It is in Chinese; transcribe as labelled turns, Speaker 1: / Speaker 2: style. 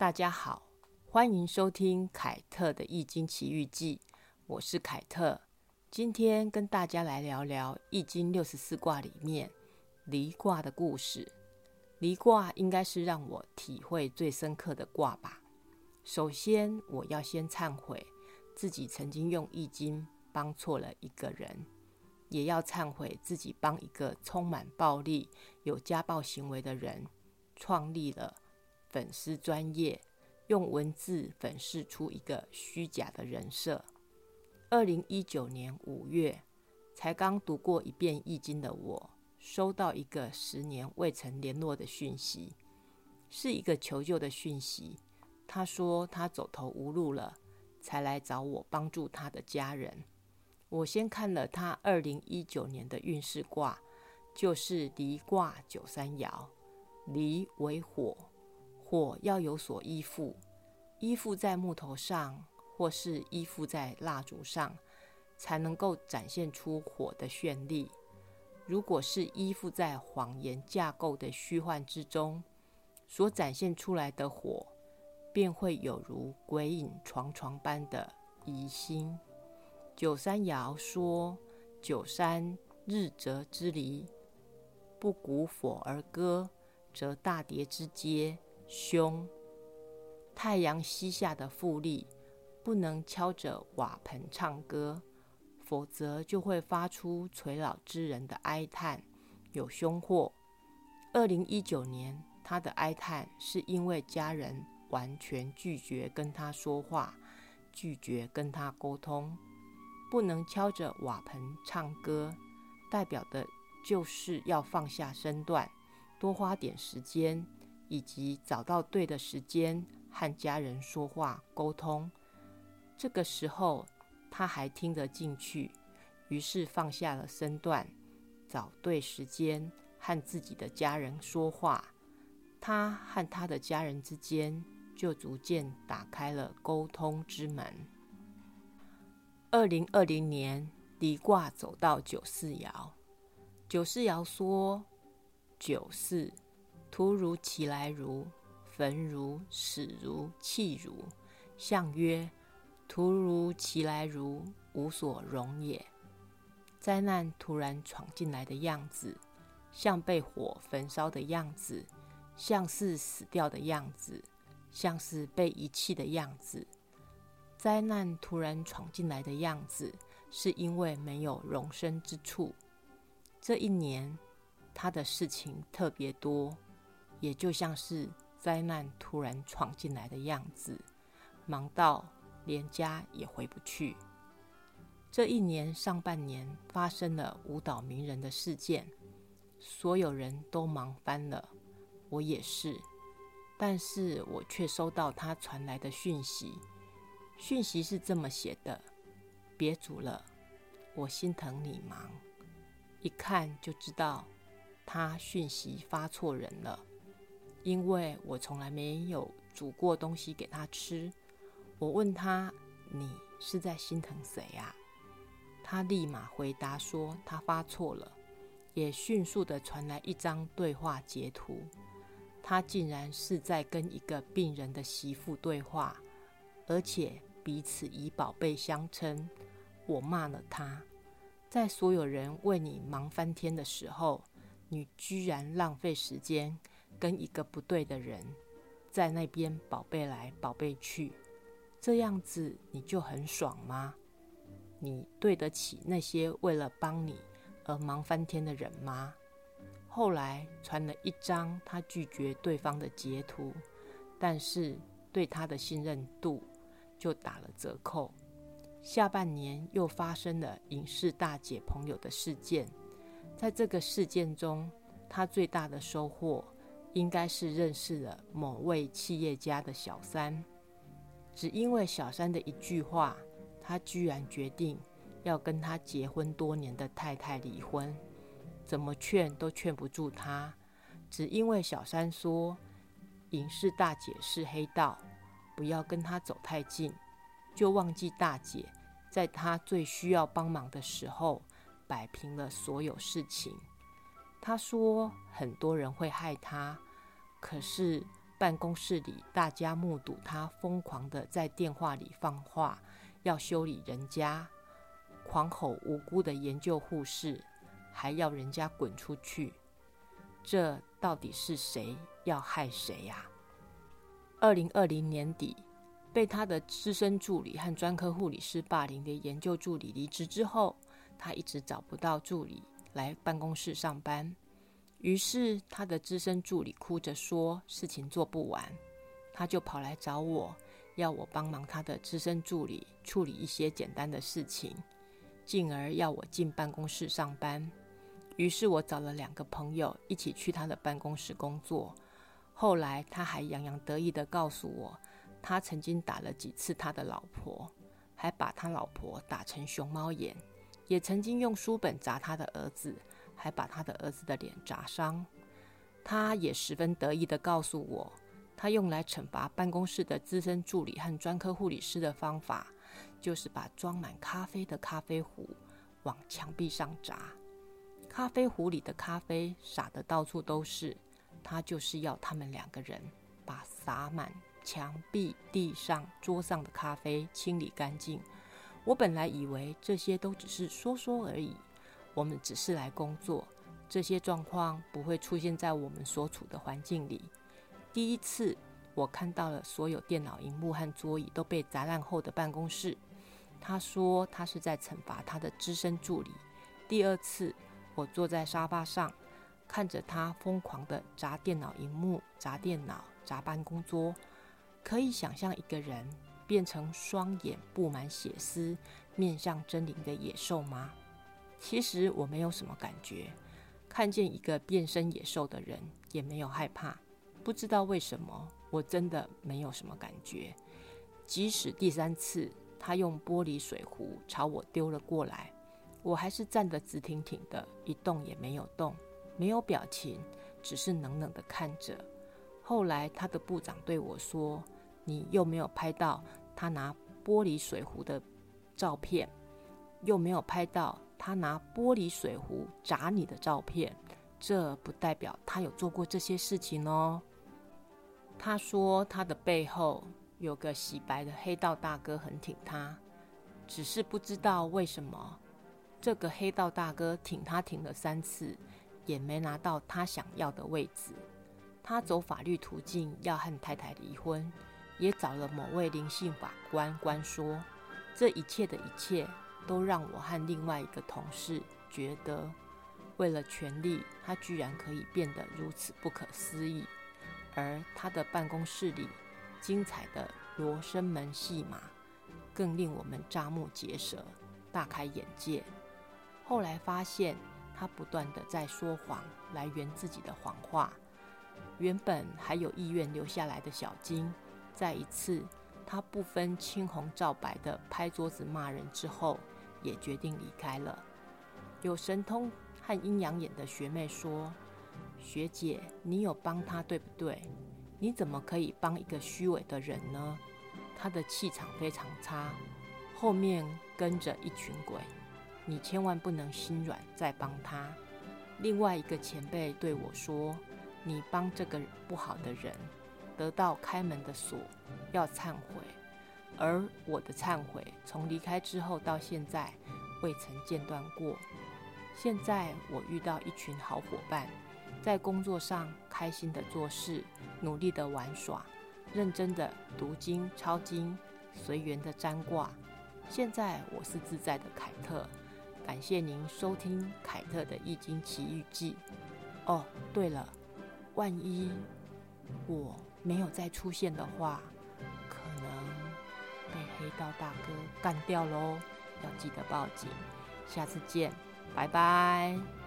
Speaker 1: 大家好，欢迎收听凯特的《易经奇遇记》，我是凯特。今天跟大家来聊聊《易经》六十四卦里面离卦的故事。离卦应该是让我体会最深刻的卦吧。首先，我要先忏悔自己曾经用《易经》帮错了一个人，也要忏悔自己帮一个充满暴力、有家暴行为的人创立了。粉丝专业用文字粉饰出一个虚假的人设。二零一九年五月，才刚读过一遍《易经》的我，收到一个十年未曾联络的讯息，是一个求救的讯息。他说他走投无路了，才来找我帮助他的家人。我先看了他二零一九年的运势卦，就是离卦九三爻，离为火。火要有所依附，依附在木头上，或是依附在蜡烛上，才能够展现出火的绚丽。如果是依附在谎言架构的虚幻之中，所展现出来的火，便会有如鬼影幢幢般的疑心。九三爻说：“九三日则之离，不鼓火而歌，则大蝶之阶。”凶，太阳西下的富丽，不能敲着瓦盆唱歌，否则就会发出垂老之人的哀叹，有凶祸。二零一九年，他的哀叹是因为家人完全拒绝跟他说话，拒绝跟他沟通，不能敲着瓦盆唱歌，代表的就是要放下身段，多花点时间。以及找到对的时间和家人说话沟通，这个时候他还听得进去，于是放下了身段，找对时间和自己的家人说话，他和他的家人之间就逐渐打开了沟通之门。二零二零年离卦走到九四爻，九四爻说九四。突如其来，如焚如死如弃如，象曰：突如其来，如无所容也。灾难突然闯进来的样子，像被火焚烧的样子，像是死掉的样子，像是被遗弃的样子。灾难突然闯进来的样子，是因为没有容身之处。这一年，他的事情特别多。也就像是灾难突然闯进来的样子，忙到连家也回不去。这一年上半年发生了舞蹈名人的事件，所有人都忙翻了，我也是。但是我却收到他传来的讯息，讯息是这么写的：“别煮了，我心疼你忙。”一看就知道他讯息发错人了。因为我从来没有煮过东西给他吃，我问他：“你是在心疼谁呀？”他立马回答说：“他发错了。”也迅速的传来一张对话截图，他竟然是在跟一个病人的媳妇对话，而且彼此以宝贝相称。我骂了他，在所有人为你忙翻天的时候，你居然浪费时间。跟一个不对的人在那边宝贝来宝贝去，这样子你就很爽吗？你对得起那些为了帮你而忙翻天的人吗？后来传了一张他拒绝对方的截图，但是对他的信任度就打了折扣。下半年又发生了影视大姐朋友的事件，在这个事件中，他最大的收获。应该是认识了某位企业家的小三，只因为小三的一句话，他居然决定要跟他结婚多年的太太离婚，怎么劝都劝不住他。只因为小三说影视大姐是黑道，不要跟他走太近，就忘记大姐在他最需要帮忙的时候摆平了所有事情。他说：“很多人会害他，可是办公室里大家目睹他疯狂的在电话里放话，要修理人家，狂吼无辜的研究护士，还要人家滚出去。这到底是谁要害谁呀？二零二零年底，被他的资深助理和专科护理师霸凌的研究助理离职之后，他一直找不到助理来办公室上班。于是，他的资深助理哭着说：“事情做不完。”他就跑来找我，要我帮忙他的资深助理处理一些简单的事情，进而要我进办公室上班。于是我找了两个朋友一起去他的办公室工作。后来，他还洋洋得意地告诉我，他曾经打了几次他的老婆，还把他老婆打成熊猫眼，也曾经用书本砸他的儿子。还把他的儿子的脸砸伤。他也十分得意地告诉我，他用来惩罚办公室的资深助理和专科护理师的方法，就是把装满咖啡的咖啡壶往墙壁上砸。咖啡壶里的咖啡洒得到处都是，他就是要他们两个人把洒满墙壁、地上、桌上的咖啡清理干净。我本来以为这些都只是说说而已。我们只是来工作，这些状况不会出现在我们所处的环境里。第一次，我看到了所有电脑荧幕和桌椅都被砸烂后的办公室。他说他是在惩罚他的资深助理。第二次，我坐在沙发上，看着他疯狂地砸电脑荧幕、砸电脑、砸办公桌。可以想象一个人变成双眼布满血丝、面向狰狞的野兽吗？其实我没有什么感觉，看见一个变身野兽的人也没有害怕。不知道为什么，我真的没有什么感觉。即使第三次他用玻璃水壶朝我丢了过来，我还是站得直挺挺的，一动也没有动，没有表情，只是冷冷的看着。后来他的部长对我说：“你又没有拍到他拿玻璃水壶的照片，又没有拍到。”他拿玻璃水壶砸你的照片，这不代表他有做过这些事情哦。他说他的背后有个洗白的黑道大哥很挺他，只是不知道为什么这个黑道大哥挺他挺了三次，也没拿到他想要的位置。他走法律途径要和太太离婚，也找了某位灵性法官官说，这一切的一切。都让我和另外一个同事觉得，为了权力，他居然可以变得如此不可思议。而他的办公室里精彩的罗生门戏码，更令我们瞠目结舌、大开眼界。后来发现，他不断的在说谎来圆自己的谎话。原本还有意愿留下来的小金，在一次。他不分青红皂白的拍桌子骂人之后，也决定离开了。有神通和阴阳眼的学妹说：“学姐，你有帮他对不对？你怎么可以帮一个虚伪的人呢？他的气场非常差，后面跟着一群鬼，你千万不能心软再帮他。”另外一个前辈对我说：“你帮这个不好的人。”得到开门的锁，要忏悔，而我的忏悔从离开之后到现在未曾间断过。现在我遇到一群好伙伴，在工作上开心的做事，努力的玩耍，认真的读经抄经，随缘的占卦。现在我是自在的凯特，感谢您收听凯特的易经奇遇记。哦，对了，万一我。没有再出现的话，可能被黑道大哥干掉喽！要记得报警。下次见，拜拜。